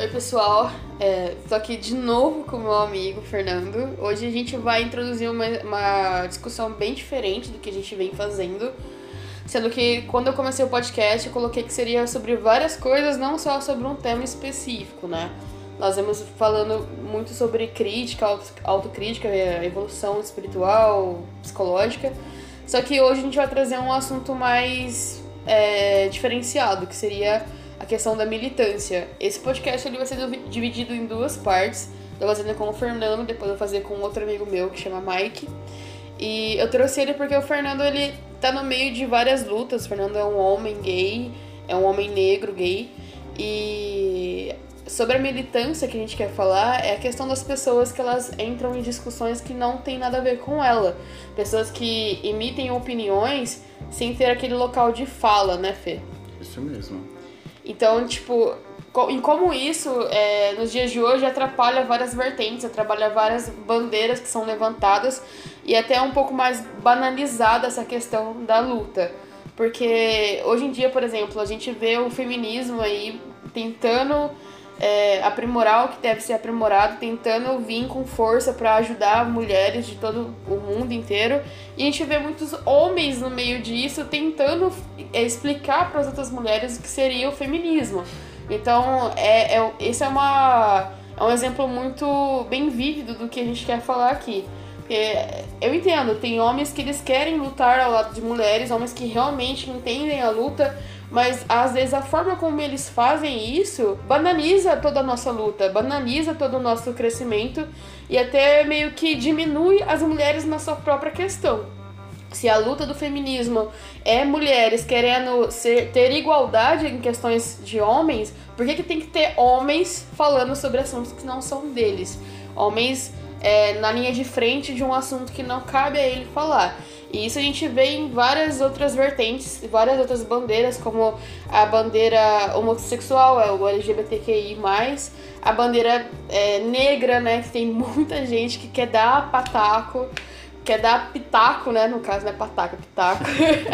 Oi, pessoal. É, tô aqui de novo com o meu amigo Fernando. Hoje a gente vai introduzir uma, uma discussão bem diferente do que a gente vem fazendo. Sendo que quando eu comecei o podcast, eu coloquei que seria sobre várias coisas, não só sobre um tema específico, né? Nós vamos falando muito sobre crítica, autocrítica, é, evolução espiritual, psicológica. Só que hoje a gente vai trazer um assunto mais é, diferenciado, que seria a questão da militância. Esse podcast ele vai ser dividido em duas partes. Eu vou fazer com o Fernando, depois vou fazer com outro amigo meu que chama Mike. E eu trouxe ele porque o Fernando ele tá no meio de várias lutas. O Fernando é um homem gay, é um homem negro gay. E sobre a militância que a gente quer falar é a questão das pessoas que elas entram em discussões que não tem nada a ver com ela. Pessoas que emitem opiniões sem ter aquele local de fala, né, Fê? Isso mesmo. Então, tipo, em como isso, é, nos dias de hoje, atrapalha várias vertentes, atrapalha várias bandeiras que são levantadas e até é um pouco mais banalizada essa questão da luta. Porque hoje em dia, por exemplo, a gente vê o feminismo aí tentando é, aprimorar o que deve ser aprimorado, tentando vir com força para ajudar mulheres de todo o mundo inteiro. E a gente vê muitos homens no meio disso tentando é, explicar para as outras mulheres o que seria o feminismo. Então, é, é, esse é, uma, é um exemplo muito bem vívido do que a gente quer falar aqui. Porque eu entendo, tem homens que eles querem lutar ao lado de mulheres, homens que realmente entendem a luta, mas às vezes a forma como eles fazem isso banaliza toda a nossa luta, banaliza todo o nosso crescimento e até meio que diminui as mulheres na sua própria questão. Se a luta do feminismo é mulheres querendo ser, ter igualdade em questões de homens, por que, que tem que ter homens falando sobre assuntos que não são deles? Homens é, na linha de frente de um assunto que não cabe a ele falar. E isso a gente vê em várias outras vertentes, várias outras bandeiras, como a bandeira homossexual, é o LGBTQI, a bandeira é, negra, né? Que tem muita gente que quer dar pataco, quer dar pitaco, né? No caso, não é pataco, é pitaco.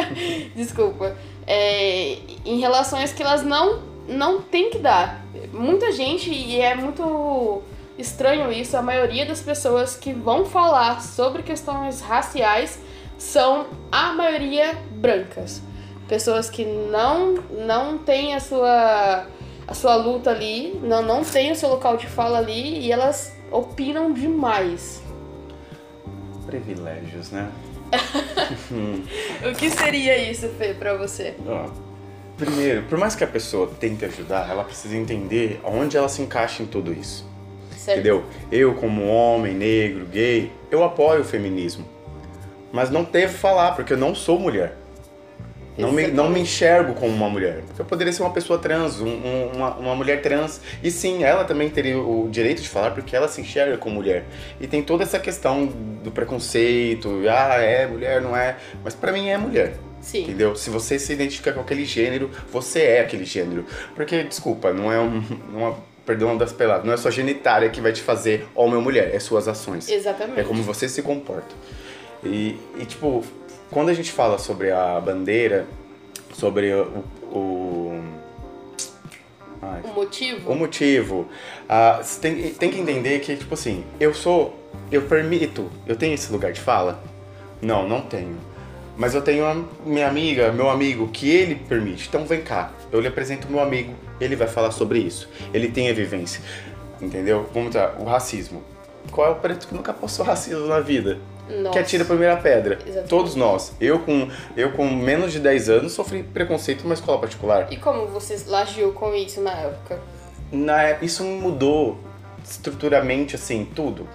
Desculpa. É, em relações que elas não, não tem que dar. Muita gente, e é muito estranho isso, a maioria das pessoas que vão falar sobre questões raciais são a maioria brancas. Pessoas que não não têm a sua a sua luta ali, não não tem o seu local de fala ali e elas opinam demais. Privilégios, né? o que seria isso, Fê, pra você? primeiro, por mais que a pessoa tente ajudar, ela precisa entender onde ela se encaixa em tudo isso. Certo. Entendeu? Eu, como homem, negro, gay, eu apoio o feminismo mas não devo falar, porque eu não sou mulher. Não me, não me enxergo como uma mulher. Porque eu poderia ser uma pessoa trans, um, um, uma, uma mulher trans. E sim, ela também teria o direito de falar porque ela se enxerga como mulher. E tem toda essa questão do preconceito, ah, é mulher, não é. Mas para mim é mulher. Sim. Entendeu? Se você se identifica com aquele gênero, você é aquele gênero. Porque, desculpa, não é um, uma perdão das peladas, não é sua genitária que vai te fazer homem ou mulher, é suas ações. Exatamente. É como você se comporta. E, e, tipo, quando a gente fala sobre a bandeira, sobre o. o ai, o motivo? O motivo. Você tem, tem que entender que, tipo assim, eu sou. Eu permito. Eu tenho esse lugar de fala? Não, não tenho. Mas eu tenho a minha amiga, meu amigo, que ele permite. Então vem cá, eu lhe apresento meu amigo, ele vai falar sobre isso. Ele tem a vivência. Entendeu? Vamos lá, o racismo. Qual é o preto que nunca passou racismo na vida? Nossa. que atira a primeira pedra. Exatamente. Todos nós. Eu com, eu com menos de 10 anos sofri preconceito numa escola particular. E como você agiu com isso na época? Na, é, isso mudou estruturalmente, assim, tudo.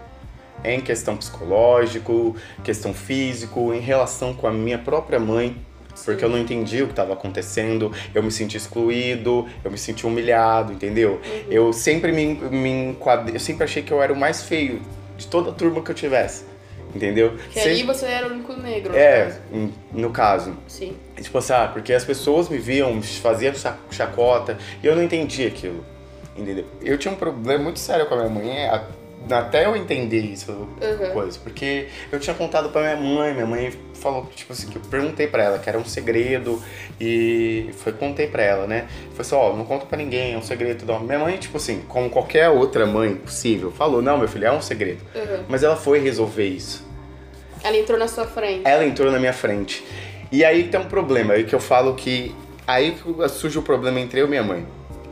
Em questão psicológico, questão físico, em relação com a minha própria mãe, Sim. porque eu não entendi o que estava acontecendo, eu me senti excluído, eu me senti humilhado, entendeu? Uhum. Eu sempre me, me enquadrei, eu sempre achei que eu era o mais feio de toda a turma que eu tivesse. Entendeu? Que aí você era o único negro. É, caso. no caso. Sim. Tipo assim, ah, porque as pessoas me viam, me faziam chacota, e eu não entendia aquilo. Entendeu? Eu tinha um problema muito sério com a minha mãe, até eu entender isso, uhum. coisa. Porque eu tinha contado pra minha mãe, minha mãe falou, tipo assim, que eu perguntei pra ela, que era um segredo, e foi, contei pra ela, né? Foi assim, ó, oh, não conta pra ninguém, é um segredo. Não. Minha mãe, tipo assim, como qualquer outra mãe possível, falou, não, meu filho, é um segredo. Uhum. Mas ela foi resolver isso. Ela entrou na sua frente. Ela entrou na minha frente. E aí tem um problema, aí que eu falo que. Aí surge o problema entre eu e minha mãe.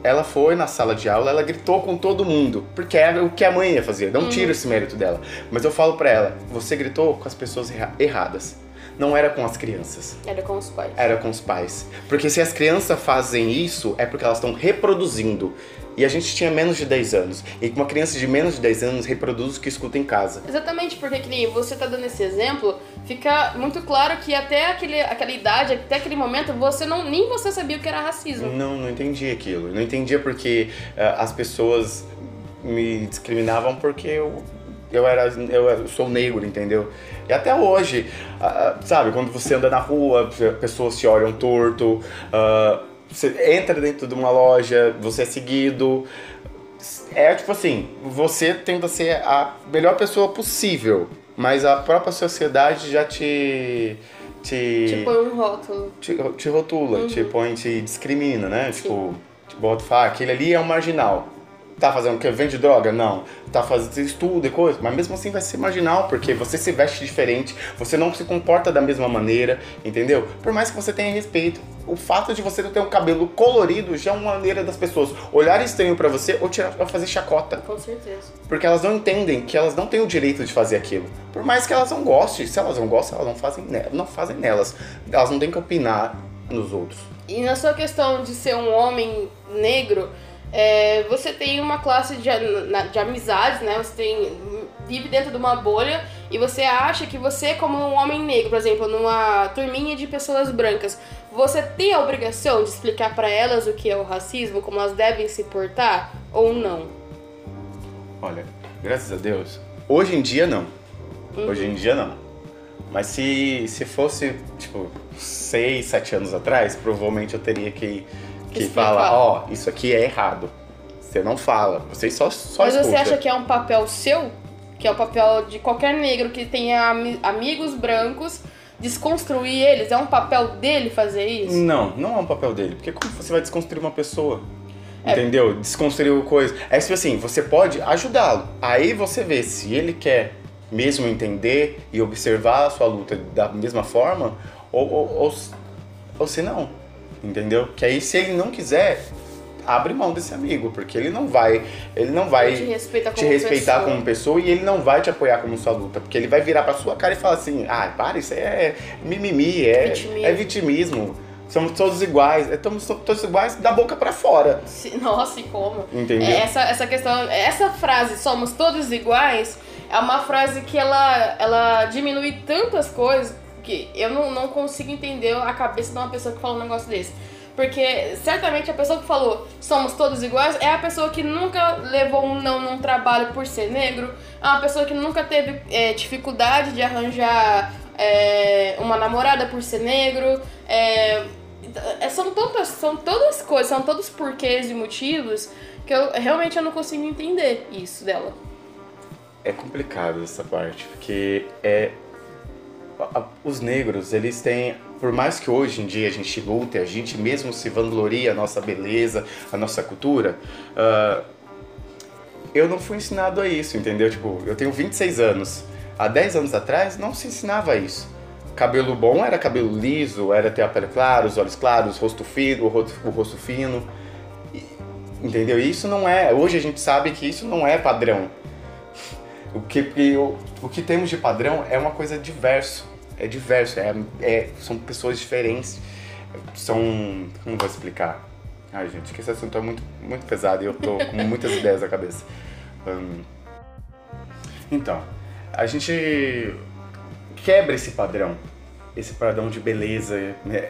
Ela foi na sala de aula, ela gritou com todo mundo, porque é o que a mãe ia fazer. Não uhum. tira esse mérito dela. Mas eu falo para ela: você gritou com as pessoas erradas não era com as crianças. Era com os pais. Era com os pais. Porque se as crianças fazem isso, é porque elas estão reproduzindo. E a gente tinha menos de 10 anos. E uma criança de menos de 10 anos reproduz o que escuta em casa. Exatamente, porque que você tá dando esse exemplo, fica muito claro que até aquele, aquela idade, até aquele momento, você não nem você sabia o que era racismo. Não, não entendi aquilo. Não entendia porque uh, as pessoas me discriminavam porque eu eu era eu sou negro, entendeu? E até hoje, uh, sabe, quando você anda na rua, pessoas te olham torto, uh, você entra dentro de uma loja, você é seguido. É tipo assim, você tenta ser a melhor pessoa possível, mas a própria sociedade já te. Te, te põe um rótulo. Te, te rotula, uhum. te põe, te discrimina, né? Sim. Tipo, te bota, fala, aquele ali é um marginal tá fazendo o quê? Vende droga? Não. Tá fazendo estudo e coisa. Mas mesmo assim vai ser marginal, porque você se veste diferente, você não se comporta da mesma maneira, entendeu? Por mais que você tenha respeito. O fato de você ter um cabelo colorido já é uma maneira das pessoas olharem estranho para você ou, tirar, ou fazer chacota. Com certeza. Porque elas não entendem que elas não têm o direito de fazer aquilo. Por mais que elas não gostem, se elas não gostam, elas não fazem, não fazem nelas. Elas não têm que opinar nos outros. E na sua questão de ser um homem negro, é, você tem uma classe de, de amizades, né? Você tem, vive dentro de uma bolha e você acha que você, como um homem negro, por exemplo, numa turminha de pessoas brancas, você tem a obrigação de explicar para elas o que é o racismo, como elas devem se portar ou não? Olha, graças a Deus, hoje em dia não. Uhum. Hoje em dia não. Mas se, se fosse, tipo, seis, sete anos atrás, provavelmente eu teria que que fala, ó, oh, isso aqui é errado. Você não fala, você só, só Mas escuta. você acha que é um papel seu? Que é o papel de qualquer negro que tenha amigos brancos, desconstruir eles? É um papel dele fazer isso? Não, não é um papel dele. Porque como você vai desconstruir uma pessoa? É. Entendeu? Desconstruir coisa. É tipo assim, você pode ajudá-lo. Aí você vê se ele quer mesmo entender e observar a sua luta da mesma forma ou, ou, ou, ou se não entendeu? Que aí se ele não quiser, abre mão desse amigo, porque ele não vai, ele não vai te respeitar, te como, respeitar pessoa. como pessoa e ele não vai te apoiar como sua luta, porque ele vai virar pra sua cara e falar assim: "Ah, para, isso é mimimi, é vitimismo". É vitimismo. Somos todos iguais, estamos todos iguais da boca para fora. Nossa, e como? Entendeu? É, essa, essa questão, essa frase, somos todos iguais, é uma frase que ela, ela diminui tantas coisas que eu não, não consigo entender a cabeça de uma pessoa que fala um negócio desse. Porque certamente a pessoa que falou somos todos iguais é a pessoa que nunca levou um não num trabalho por ser negro, é uma pessoa que nunca teve é, dificuldade de arranjar é, uma namorada por ser negro. É, é são, todas, são todas coisas, são todos porquês e motivos que eu realmente eu não consigo entender isso dela. É complicado essa parte, porque é os negros, eles têm, por mais que hoje em dia a gente lute, a gente mesmo se vangloria a nossa beleza, a nossa cultura, uh, eu não fui ensinado a isso, entendeu? Tipo, eu tenho 26 anos. Há 10 anos atrás não se ensinava isso. Cabelo bom era cabelo liso, era ter a pele clara, os olhos claros, rosto fino, o rosto, o rosto fino. Entendeu? Isso não é. Hoje a gente sabe que isso não é padrão. O que, o, o que temos de padrão é uma coisa diverso. É diverso, é, é, são pessoas diferentes. São. Como vou explicar? Ai, gente, que esse assunto é muito, muito pesado e eu tô com muitas ideias na cabeça. Um, então, a gente quebra esse padrão. Esse padrão de beleza, né?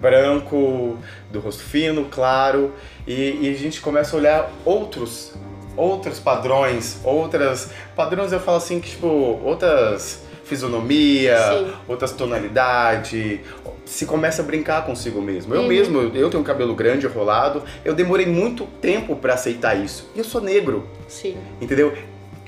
branco, do rosto fino, claro, e, e a gente começa a olhar outros outros padrões, outras. Padrões eu falo assim que, tipo, outras fisionomia, Sim. outras tonalidades. Se começa a brincar consigo mesmo. Eu uhum. mesmo, eu tenho um cabelo grande, rolado, eu demorei muito tempo para aceitar isso. E eu sou negro. Sim. Entendeu?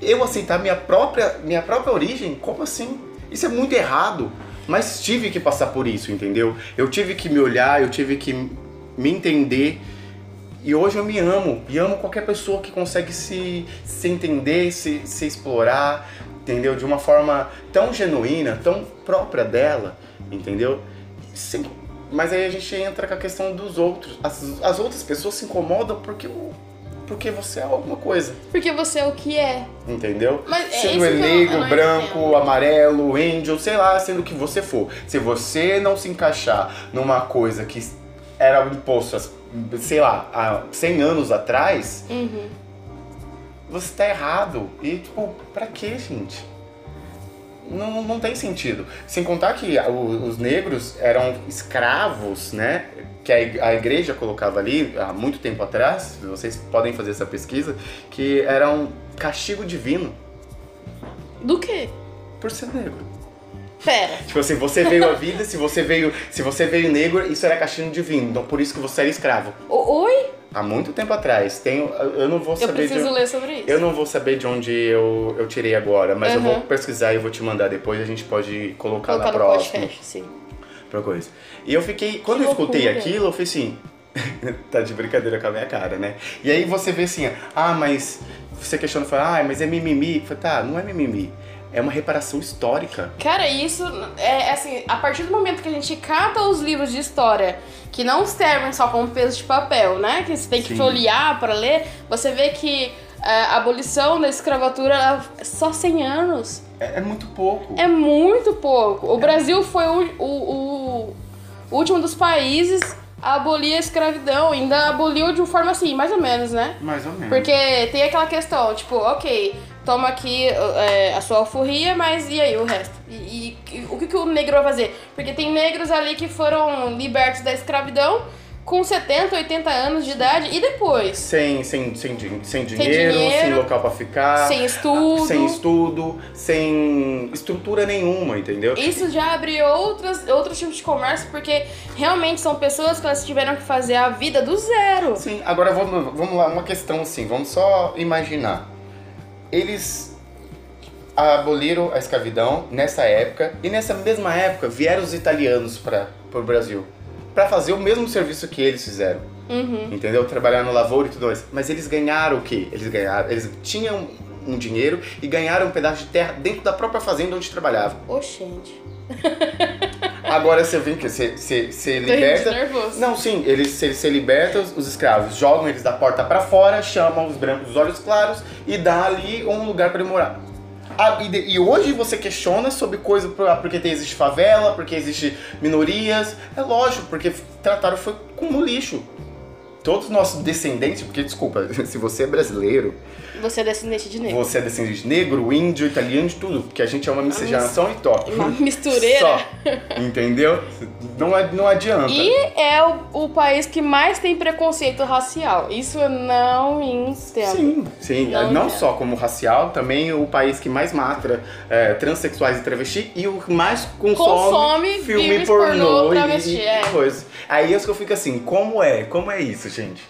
eu aceitar minha própria, minha própria origem? Como assim? Isso é muito errado. Mas tive que passar por isso, entendeu? Eu tive que me olhar, eu tive que me entender. E hoje eu me amo. E amo qualquer pessoa que consegue se, se entender, se, se explorar, entendeu? De uma forma tão genuína, tão própria dela, entendeu? Sim. Mas aí a gente entra com a questão dos outros. As, as outras pessoas se incomodam porque o porque você é alguma coisa. Porque você é o que é. Entendeu? Mas é sendo é negro, branco, entendo. amarelo, índio, sei lá, sendo o que você for. Se você não se encaixar numa coisa que era imposto, sei lá, há 100 anos atrás, uhum. você tá errado. E, tipo, pra quê, gente? Não, não tem sentido. Sem contar que os negros eram escravos, né? que a igreja colocava ali há muito tempo atrás, vocês podem fazer essa pesquisa, que era um castigo divino. Do quê? Por ser negro. Pera. Tipo assim, você veio à vida, se você veio, se você veio negro, isso era castigo divino. Então por isso que você era escravo. O, oi? Há muito tempo atrás. Tenho, eu não vou saber. Eu preciso de, ler sobre isso. Eu não vou saber de onde eu, eu tirei agora, mas uhum. eu vou pesquisar e vou te mandar depois. A gente pode colocar, colocar na próxima. Podcast, sim pra coisa. E eu fiquei, quando que eu escutei loucura. aquilo, eu falei assim, tá de brincadeira com a minha cara, né? E aí você vê assim, ah, mas você questiona, fala, ah, mas é mimimi. Eu falei, tá, não é mimimi. É uma reparação histórica. Cara, isso é assim, a partir do momento que a gente cata os livros de história que não servem só como peso de papel, né? Que você tem que Sim. folhear para ler, você vê que é, a abolição da escravatura é só 100 anos. É, é, muito pouco. É muito pouco. O é. Brasil foi o, o, o, último dos países a abolir a escravidão. Ainda aboliu de uma forma assim, mais ou menos, né? Mais ou menos. Porque tem aquela questão, tipo, ok, toma aqui é, a sua alforria, mas e aí o resto? E, e o que, que o negro vai fazer? Porque tem negros ali que foram libertos da escravidão com 70, 80 anos de idade e depois? Sem, sem, sem, sem, sem dinheiro, dinheiro, sem local para ficar, sem estudo, sem estudo, sem estrutura nenhuma, entendeu? Isso já abre outras, outros tipos de comércio, porque realmente são pessoas que elas tiveram que fazer a vida do zero. Sim, agora vamos, vamos lá, uma questão assim, vamos só imaginar. Eles aboliram a escravidão nessa época e nessa mesma época vieram os italianos para o Brasil para fazer o mesmo serviço que eles fizeram. Uhum. Entendeu? Trabalhar no lavoura e tudo mais. Mas eles ganharam o quê? Eles ganharam. Eles tinham um dinheiro e ganharam um pedaço de terra dentro da própria fazenda onde trabalhavam. Oxente. Agora você vem que você, você, você liberta. Nervoso. Não, sim, eles você, você liberta os, os, escravos, jogam eles da porta para fora, chamam os brancos dos olhos claros e dá ali um lugar para ele morar. Ah, e, e, hoje você questiona sobre coisa porque existe favela, porque existe minorias. É lógico, porque trataram foi como lixo todos os nossos descendentes, porque desculpa, se você é brasileiro. Você é descendente de negro. Você é descendente de negro, índio, italiano, de tudo. Porque a gente é uma miscigenação e top. Uma mistureira. Só. Entendeu? Não, não adianta. E é o, o país que mais tem preconceito racial. Isso eu não entendo. Sim, sim. Não, não só como racial, também o país que mais mata é, transexuais e travesti e o que mais consome, consome filme pornô, pornô travesti, e, é. coisa. Aí é eu fico assim, como é? Como é isso, gente?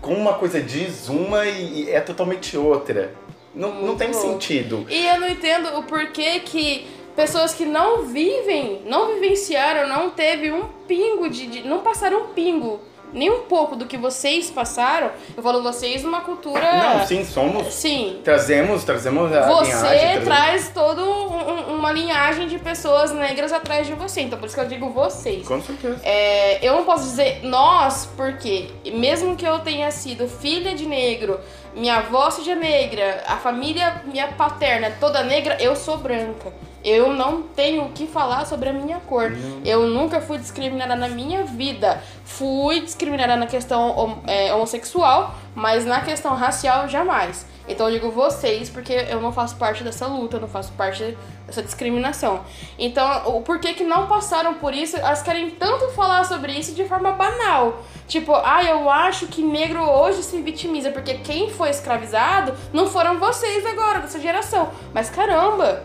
Como uma coisa diz uma e, e é totalmente outra. Não, não tem sentido. E eu não entendo o porquê que pessoas que não vivem, não vivenciaram, não teve um pingo de, de não passaram um pingo nem um pouco do que vocês passaram. Eu falo vocês numa cultura. Não, sim, somos. Sim. Trazemos, trazemos a Você linhagem, traz toda um, uma linhagem de pessoas negras atrás de você. Então por isso que eu digo vocês. Com certeza. É, eu não posso dizer nós, porque mesmo que eu tenha sido filha de negro, minha avó seja negra, a família minha paterna é toda negra, eu sou branca. Eu não tenho o que falar sobre a minha cor. Não. Eu nunca fui discriminada na minha vida. Fui discriminada na questão é, homossexual, mas na questão racial, jamais. Então eu digo vocês, porque eu não faço parte dessa luta, eu não faço parte dessa discriminação. Então, o porquê que não passaram por isso, elas querem tanto falar sobre isso de forma banal. Tipo, ah, eu acho que negro hoje se vitimiza, porque quem foi escravizado não foram vocês agora, dessa geração. Mas caramba,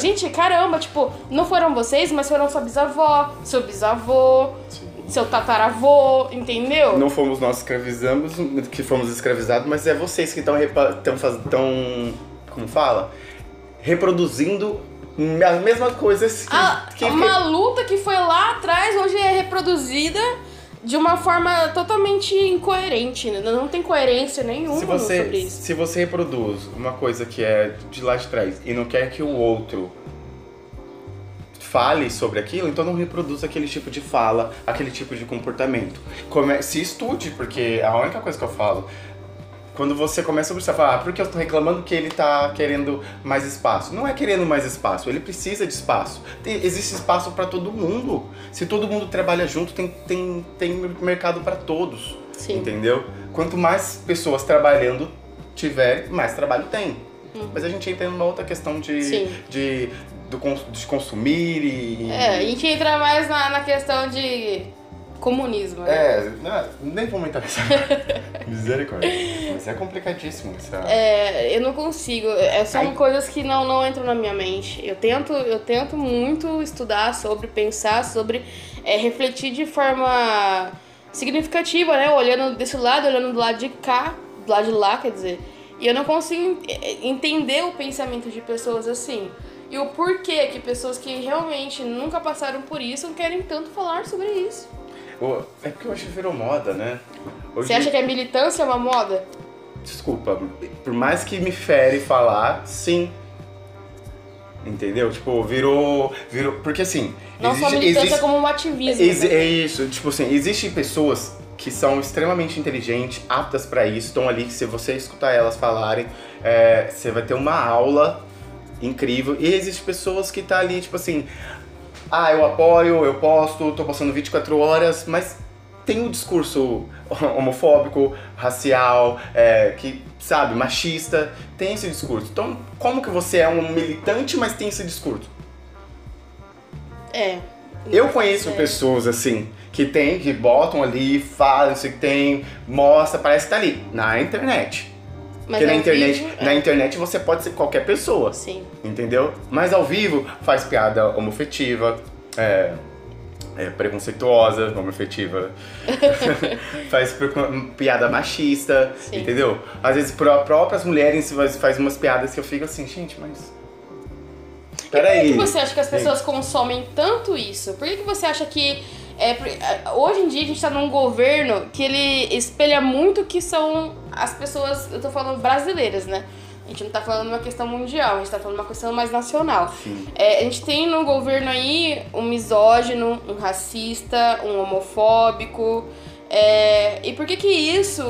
Gente, caramba, tipo, não foram vocês, mas foram sua bisavó, seu bisavô, Sim. seu tataravô, entendeu? Não fomos nós que escravizamos, que fomos escravizados, mas é vocês que estão estão como fala? Reproduzindo as mesmas coisas que. Que uma luta que foi lá atrás, hoje é reproduzida de uma forma totalmente incoerente, né? Não tem coerência nenhuma se você, sobre isso. Se você reproduz uma coisa que é de lá de trás e não quer que o outro fale sobre aquilo, então não reproduz aquele tipo de fala, aquele tipo de comportamento. Come se estude, porque a única coisa que eu falo, quando você começa a observar, ah, porque eu estou reclamando que ele está querendo mais espaço? Não é querendo mais espaço, ele precisa de espaço. Tem, existe espaço para todo mundo. Se todo mundo trabalha junto, tem, tem, tem mercado para todos. Sim. Entendeu? Quanto mais pessoas trabalhando tiver, mais trabalho tem. Hum. Mas a gente entra numa outra questão de, de, do, de consumir e. É, a gente entra mais na, na questão de comunismo. Né? É, não, nem vou aumentar essa. Misericórdia. Mas é complicadíssimo. Essa... É, eu não consigo. É, são Ai. coisas que não, não entram na minha mente. Eu tento, eu tento muito estudar sobre, pensar sobre, é, refletir de forma significativa, né? Olhando desse lado, olhando do lado de cá, do lado de lá, quer dizer. E eu não consigo entender o pensamento de pessoas assim. E o porquê que pessoas que realmente nunca passaram por isso querem tanto falar sobre isso. É porque hoje virou moda, né? Hoje... Você acha que a militância é uma moda? Desculpa, por mais que me fere falar, sim. Entendeu? Tipo, virou. virou porque assim. Não existe, só militância existe, como um ativismo. Ex, é isso, tipo assim, existem pessoas que são extremamente inteligentes, aptas para isso, estão ali que se você escutar elas falarem, é, você vai ter uma aula incrível. E existem pessoas que tá ali, tipo assim, ah, eu apoio, eu posto, tô postando 24 horas, mas tem o um discurso homofóbico, racial, é, que, sabe, machista, tem esse discurso. Então, como que você é um militante, mas tem esse discurso? É. Eu conheço é. pessoas assim, que tem, que botam ali, falam isso que tem, mostra, parece que tá ali, na internet. Mas Porque na internet, vivo, na é. internet você pode ser qualquer pessoa. Sim. Entendeu? Mas ao vivo faz piada homofetiva, é, é preconceituosa, homofetiva, faz piada machista, Sim. entendeu? Às vezes próprias mulheres faz, umas piadas que eu fico assim, gente, mas Peraí. Por que você acha que as pessoas consomem tanto isso? Por que você acha que é, é, hoje em dia a gente está num governo que ele espelha muito que são as pessoas, eu tô falando brasileiras, né? A gente não tá falando uma questão mundial, a gente tá falando uma questão mais nacional. É, a gente tem no governo aí um misógino, um racista, um homofóbico. É, e por que que isso,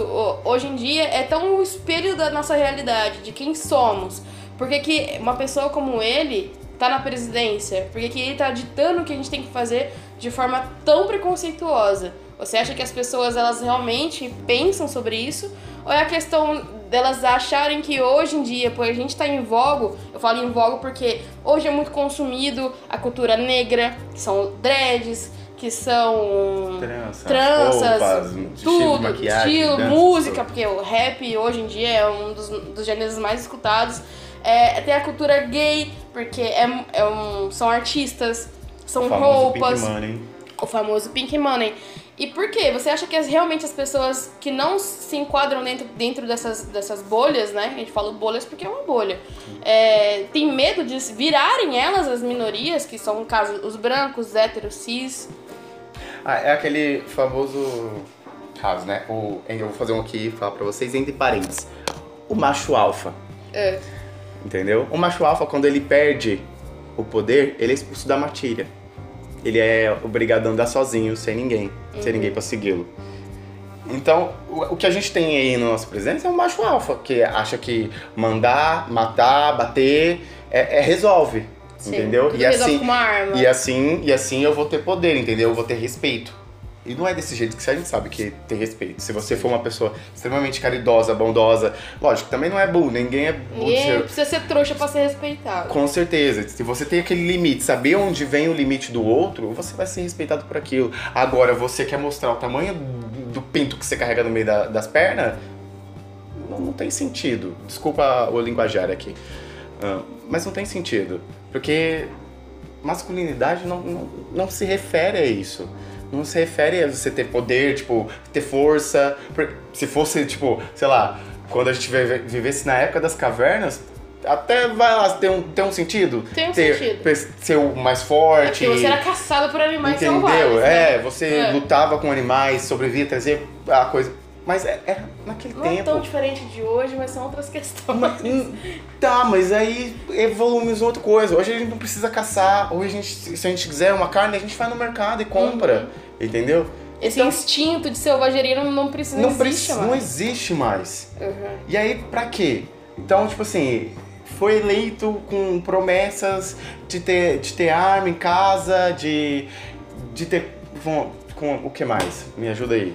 hoje em dia, é tão o espelho da nossa realidade, de quem somos? Por que que uma pessoa como ele tá na presidência? Por que que ele tá ditando o que a gente tem que fazer de forma tão preconceituosa? Você acha que as pessoas elas realmente pensam sobre isso? Ou é a questão delas acharem que hoje em dia, por a gente estar tá em vogo, eu falo em vogo porque hoje é muito consumido a cultura negra, que são dreads, que são Trança, tranças, roupas, tudo, estilo, estilo música, tudo. porque o rap hoje em dia é um dos, dos gêneros mais escutados. É, tem a cultura gay, porque é, é um, são artistas, são o roupas. Pink money. O famoso Pink Money. E por quê? Você acha que as, realmente as pessoas que não se enquadram dentro, dentro dessas, dessas bolhas, né? A gente fala bolhas porque é uma bolha. É, tem medo de virarem elas as minorias, que são, no caso, os brancos, héteros, cis? Ah, é aquele famoso caso, né? O, eu vou fazer um aqui e falar pra vocês, entre parênteses. O macho alfa. É. Entendeu? O macho alfa, quando ele perde o poder, ele é expulso da matilha ele é obrigado a andar sozinho, sem ninguém, uhum. sem ninguém para segui-lo. Então, o, que a gente tem aí no nosso presença é um macho alfa, que acha que mandar, matar, bater, é, é resolve, Sim, entendeu? E assim, e assim, e assim eu vou ter poder, entendeu? Eu vou ter respeito. E não é desse jeito que a gente sabe que tem respeito. Se você for uma pessoa extremamente caridosa, bondosa, lógico, também não é burro, ninguém é burro. Ninguém precisa ser trouxa pra ser respeitado. Com certeza. Se você tem aquele limite, saber onde vem o limite do outro, você vai ser respeitado por aquilo. Agora, você quer mostrar o tamanho do pinto que você carrega no meio da, das pernas, não, não, tem sentido. Desculpa o linguajar aqui. Uh, mas não tem sentido. Porque masculinidade não, não, não se refere a isso não se refere a você ter poder, tipo, ter força. Se fosse, tipo, sei lá, quando a gente vivesse na época das cavernas, até vai lá, tem um, tem um sentido. Tem um ter, sentido. Ser o mais forte. É porque você era caçado por animais Entendeu? selvagens. né? É, você É. lutava com animais, sobrevivia, trazia a coisa. Mas é, é naquele Não é tempo. tão diferente de hoje, mas são outras questões. Hum, Tá, mas aí evoluímos outra coisa. Hoje a gente não precisa caçar. Hoje a gente, se a gente quiser uma carne, a gente vai no mercado e compra. Entendeu? Esse Então, instinto de selvageria não, não precisa não, não existe não mais. existe mais. Uhum. E aí, pra quê? Então, tipo assim, foi eleito com promessas de ter, de ter arma em casa, de, de ter. Com, com o que mais? Me ajuda aí.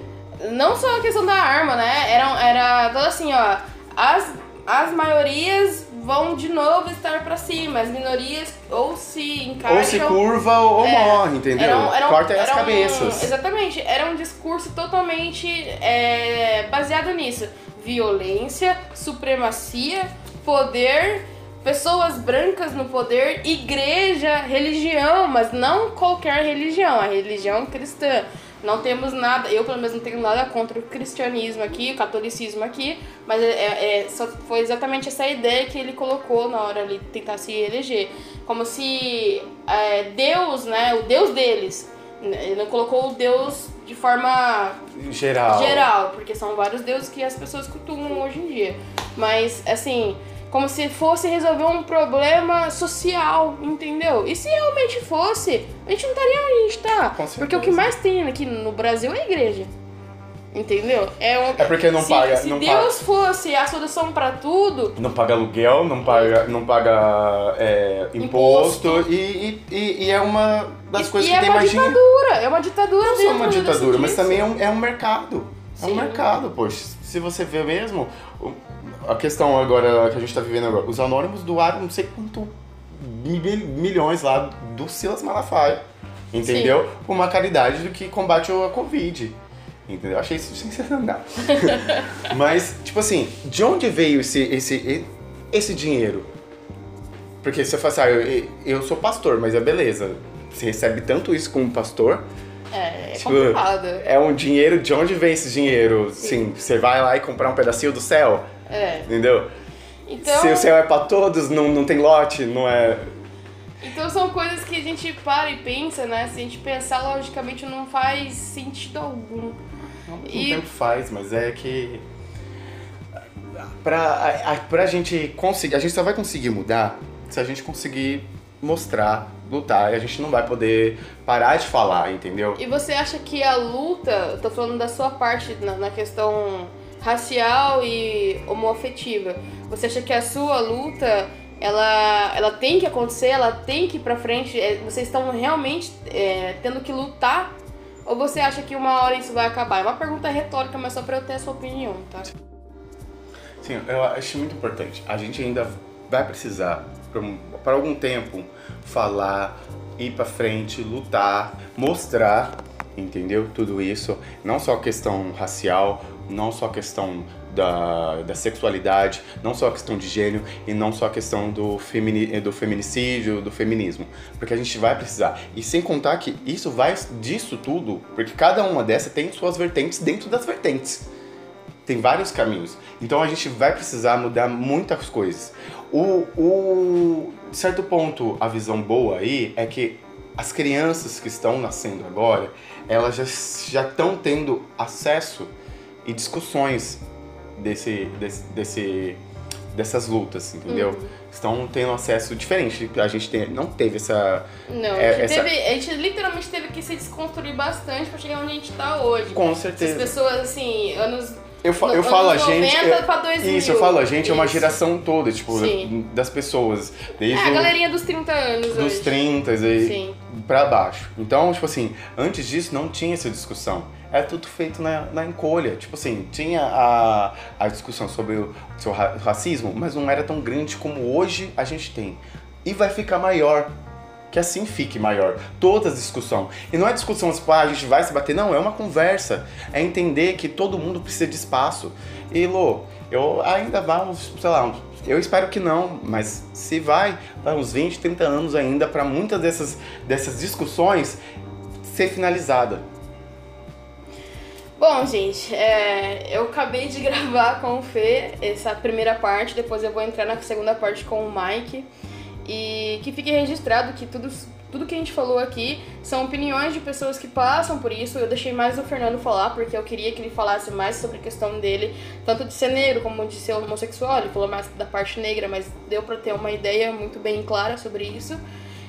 Não só a questão da arma, né? Era, era toda assim, ó. As, as maiorias vão de novo estar pra cima, as minorias ou se encaixam. ou se curva ou É, morre, entendeu? Era um- era um- Corta as cabeças. exatamente, era um discurso totalmente é, baseado nisso. Violência, supremacia, poder, pessoas brancas no poder, igreja, religião, mas não qualquer religião, a religião cristã. Não temos nada, eu pelo menos não tenho nada contra o cristianismo aqui, o catolicismo aqui, mas é, é- só foi exatamente essa ideia que ele colocou na hora de tentar se eleger. Como se é, Deus, né, o Deus deles, ele não colocou o Deus de forma Geral. geral, porque são vários deuses que as pessoas cultuam hoje em dia. Mas, assim, como se fosse resolver um problema social, entendeu? E se realmente fosse, a gente não estaria onde a gente tá. Porque o que mais tem aqui no Brasil é a igreja. Entendeu? É, um, É porque não se, paga- Se não Deus fosse a solução pra tudo, Não paga aluguel, não paga, não paga é, imposto, Imposto. E, e, e- é uma das e, coisas que é tem uma mais dinheiro. ditadura. É uma ditadura Não só uma ditadura, mas também é um, é um mercado. É um Sim. mercado, poxa. Se você vê mesmo, a questão agora que a gente tá vivendo agora, os anônimos doaram não sei quanto mil- milhões lá do Silas Malafaia, entendeu? Por uma caridade do que combate a Covid. Entendeu? Achei isso sensacional. Mas, tipo assim, de onde veio esse, esse, esse dinheiro? Porque você fala assim, ah, eu, eu sou pastor, mas é beleza. Você recebe tanto isso como pastor, É, é Tipo, complicado. é um dinheiro, de onde vem esse dinheiro? Sim, você vai lá e comprar um pedacinho do céu, É. entendeu? Então, Se o céu é pra todos, não, não tem lote, não é. Então são coisas que a gente para e pensa, né? Se a gente pensar logicamente não faz sentido algum. Não E- tempo faz, mas é que. Pra, a, a, pra gente conseguir. A gente só vai conseguir mudar se a gente conseguir mostrar, lutar. E a gente não vai poder parar de falar, entendeu? E você acha que a luta, tô falando da sua parte na, na questão racial e homoafetiva, você acha que a sua luta ela, ela tem que acontecer, ela tem que ir pra frente, é, vocês estão realmente é, tendo que lutar? Ou você acha que uma hora isso vai acabar? É uma pergunta retórica, mas só pra eu ter a sua opinião, tá? Sim, eu acho muito importante. A gente ainda vai precisar, por algum tempo, falar, ir pra frente, lutar, mostrar, entendeu? Tudo isso. Não só questão racial, não só a questão da, da sexualidade, não só a questão de gênero e não só a questão do, femini, do feminicídio, do feminismo. Porque a gente vai precisar. E sem contar que isso vai disso tudo, porque cada uma dessas tem suas vertentes dentro das vertentes tem vários caminhos. Então a gente vai precisar mudar muitas coisas. O, o certo ponto, a visão boa aí é que as crianças que estão nascendo agora, elas já já estão tendo acesso e discussões desse, desse, desse dessas lutas, entendeu? Estão tendo acesso diferente. A gente tem, não teve essa Não, É, a, gente essa- teve- a gente literalmente teve que se desconstruir bastante pra chegar onde a gente tá hoje. com certeza. pessoas, assim, anos. Eu, fa no- eu falo a gente. 90 eu- pra 2000. Isso, eu falo a gente, é uma geração toda, tipo, Sim. das pessoas. É, Desde a o- galerinha dos 30 anos dos hoje. 30 e Sim. pra baixo. Então, tipo assim, antes disso não tinha essa discussão. Era tudo feito na, na encolha. Tipo assim, tinha a, a discussão sobre o seu ra- racismo, mas não era tão grande como hoje a gente tem. E vai ficar maior. Que assim fique maior. Toda a discussão. E não é discussão, tipo, ah, a gente vai se bater. Não, é uma conversa. É entender que todo mundo precisa de espaço. E, Lô, eu ainda vamos, sei lá, eu espero que não, mas se vai, vai uns 20, 30 anos ainda para muitas dessas, dessas discussões ser finalizada. Bom, gente, é, eu acabei de gravar com o Fê essa primeira parte, depois eu vou entrar na segunda parte com o Mike. E que fique registrado que tudo, tudo que a gente falou aqui são opiniões de pessoas que passam por isso. Eu deixei mais o Fernando falar, porque eu queria que ele falasse mais sobre a questão dele, tanto de ser negro como de ser homossexual. Ele falou mais da parte negra, mas deu pra ter uma ideia muito bem clara sobre isso.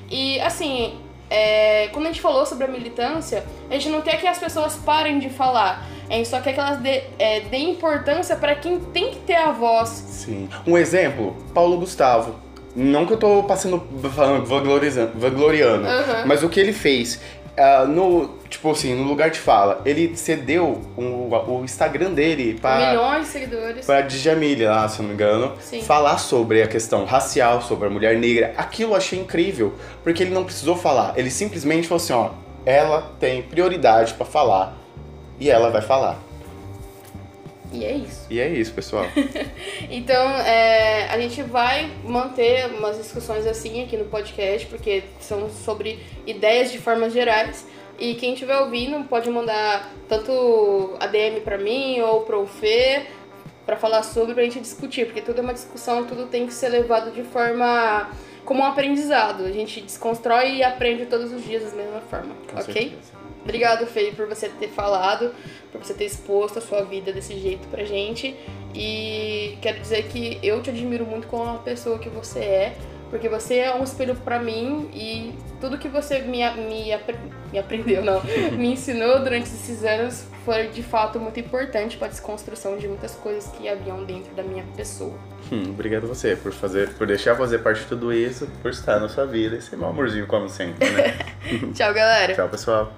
E, assim, é, quando a gente falou sobre a militância, a gente não quer que as pessoas parem de falar. A gente só quer que elas dê, é, deem importância para quem tem que ter a voz. Sim. Um exemplo, Paulo Gustavo não que eu tô passando falando vagloriando, uhum. mas o que ele fez uh, no tipo assim no lugar de fala ele cedeu o, o Instagram dele para milhões de seguidores para Djamile lá se não me engano Sim. falar sobre a questão racial sobre a mulher negra aquilo eu achei incrível porque ele não precisou falar ele simplesmente falou assim ó ela tem prioridade para falar e ela vai falar e é isso. E é isso, pessoal. então, é, a gente vai manter umas discussões assim aqui no podcast, porque são sobre ideias de formas gerais. E quem estiver ouvindo pode mandar tanto a DM para mim ou para o Fê para falar sobre pra gente discutir, porque tudo é uma discussão, tudo tem que ser levado de forma como um aprendizado. A gente desconstrói e aprende todos os dias da mesma forma, Com ok? Certeza. Obrigado, Fê, por você ter falado, por você ter exposto a sua vida desse jeito pra gente. E quero dizer que eu te admiro muito como a pessoa que você é, porque você é um espelho para mim e tudo que você me, me, me aprendeu, não, me ensinou durante esses anos foi de fato muito importante para a desconstrução de muitas coisas que haviam dentro da minha pessoa. Hum, obrigado você por fazer, por deixar fazer parte de tudo isso, por estar na sua vida e ser meu amorzinho como sempre, né? Tchau, galera. Tchau, pessoal.